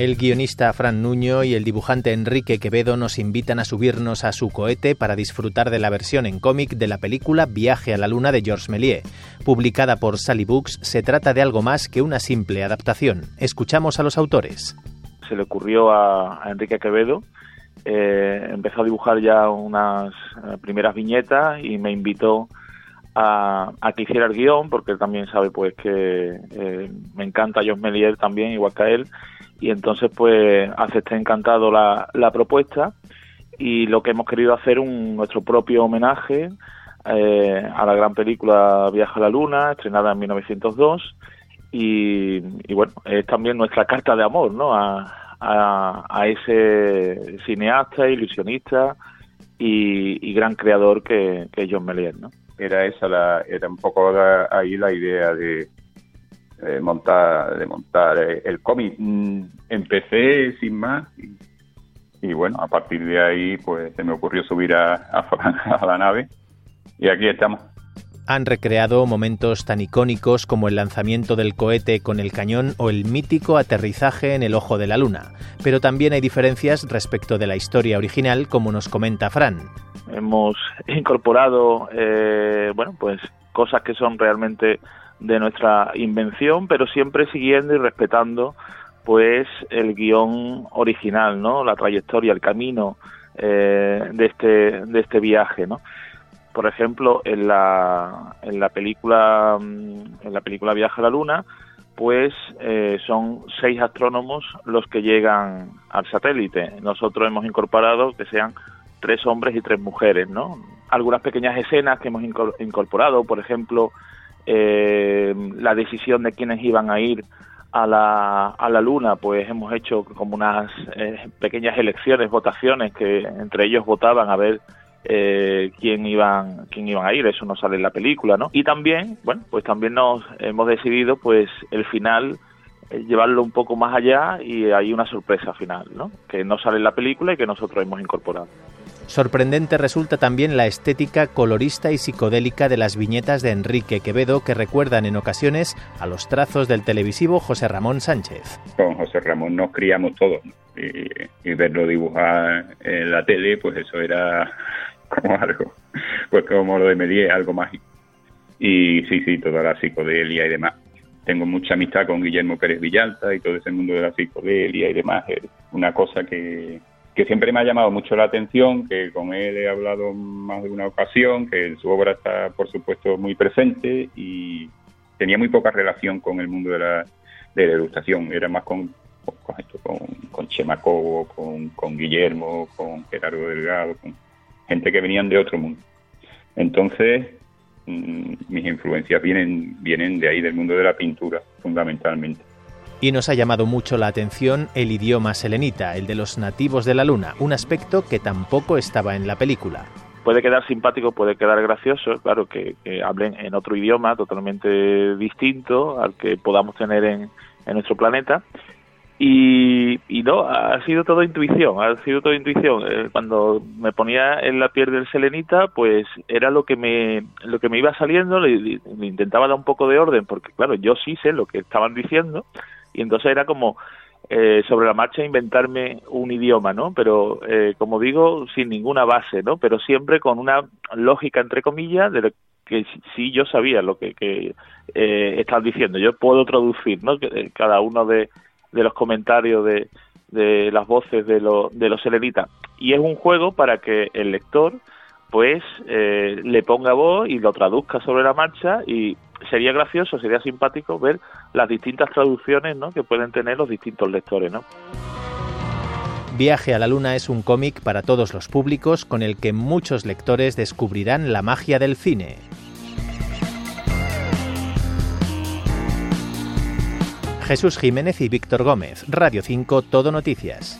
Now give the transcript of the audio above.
El guionista Fran Nuño y el dibujante Enrique Quevedo nos invitan a subirnos a su cohete para disfrutar de la versión en cómic de la película Viaje a la Luna de Georges Méliès. Publicada por Sally Books, se trata de algo más que una simple adaptación. Escuchamos a los autores. se le ocurrió a, Enrique Quevedo. Eh, empezó a dibujar ya unas eh, primeras viñetas y me invitó a, a que hiciera el guion, porque él también sabe pues que eh, me encanta John Melier también, igual que a él, y entonces pues acepté encantado la, la propuesta y lo que hemos querido hacer un nuestro propio homenaje eh, a la gran película Viaje a la Luna, estrenada en 1902, y, y bueno, es también nuestra carta de amor, ¿no? A, a, ese cineasta, ilusionista y, y gran creador que, que es John Melier, ¿no? Era esa la era un poco ahí la idea de montar de montar eh, el cómic. Mm, empecé sin más y, bueno a partir de ahí pues se me ocurrió subir a, a la nave y aquí estamos Han recreado momentos tan icónicos como el lanzamiento del cohete con el cañón o el mítico aterrizaje en el ojo de la luna. Pero también hay diferencias respecto de la historia original, como nos comenta Fran. hemos incorporado eh, bueno pues cosas que son realmente de nuestra invención pero siempre siguiendo y respetando pues el guion original no la trayectoria el camino eh, de este de este viaje no por ejemplo en la en la película mm, en la película Viaje a la Luna pues eh, son seis astrónomos los que llegan al satélite nosotros hemos incorporado que sean tres hombres y tres mujeres, ¿no? Algunas pequeñas escenas que hemos incor- incorporado, por ejemplo, eh, la decisión de quiénes iban a ir a la, a la luna, pues hemos hecho como unas eh, pequeñas elecciones, votaciones, que entre ellos votaban a ver eh, quién iban quién iban a ir, eso no sale en la película, ¿no? Y también, bueno, pues también nos hemos decidido, pues el final eh, llevarlo un poco más allá y hay una sorpresa final, ¿no? Que no sale en la película y que nosotros hemos incorporado. Sorprendente resulta también la estética colorista y psicodélica de las viñetas de Enrique Quevedo que recuerdan en ocasiones a los trazos del televisivo José Ramón Sánchez. con José Ramón nos criamos todos ¿no? y, y verlo dibujar en la tele pues eso era como algo pues como lo de Méliès algo mágico. Y sí sí toda la psicodelia y demás. Tengo mucha amistad con Guillermo Pérez Villalta y todo ese mundo de la psicodelia y demás. Una cosa que que siempre me ha llamado mucho la atención, que con él he hablado más de una ocasión, que su obra está, por supuesto, muy presente y tenía muy poca relación con el mundo de la, de la ilustración, era más con, con, con, con Chema Cobo, con, con Guillermo, con Gerardo Delgado, con gente que venían de otro mundo. Entonces, mm, mis influencias vienen, vienen de ahí, del mundo de la pintura, fundamentalmente. Y nos ha llamado mucho la atención el idioma selenita, el de los nativos de la luna, un aspecto que tampoco estaba en la película. puede quedar simpático, puede quedar gracioso, claro, que, que hablen en otro idioma totalmente distinto al que podamos tener en, en nuestro planeta. Y, y no, ha sido todo intuición, ha sido todo intuición. Eh, Cuando me ponía en la piel del selenita, pues era lo que me, lo que me iba saliendo, le, le intentaba dar un poco de orden, porque claro, yo sí sé lo que estaban diciendo, y entonces era como eh, sobre la marcha inventarme un idioma, ¿no? Pero, eh, como digo, sin ninguna base, ¿no? Pero siempre con una lógica, entre comillas, de lo que sí- yo sabía lo que, eh, están diciendo. Yo puedo traducir, ¿no? Eh, Cada uno de, de los comentarios de, de las voces de, lo- de los selenitas. Y es un juego para que el lector, pues, eh, le ponga voz y lo traduzca sobre la marcha y sería gracioso, sería simpático ver las distintas traducciones ¿no? que pueden tener los distintos lectores. ¿no? Viaje a la Luna es un cómic para todos los públicos con el que muchos lectores descubrirán la magia del cine. Jesús Jiménez y Víctor Gómez, Radio 5, Todo Noticias.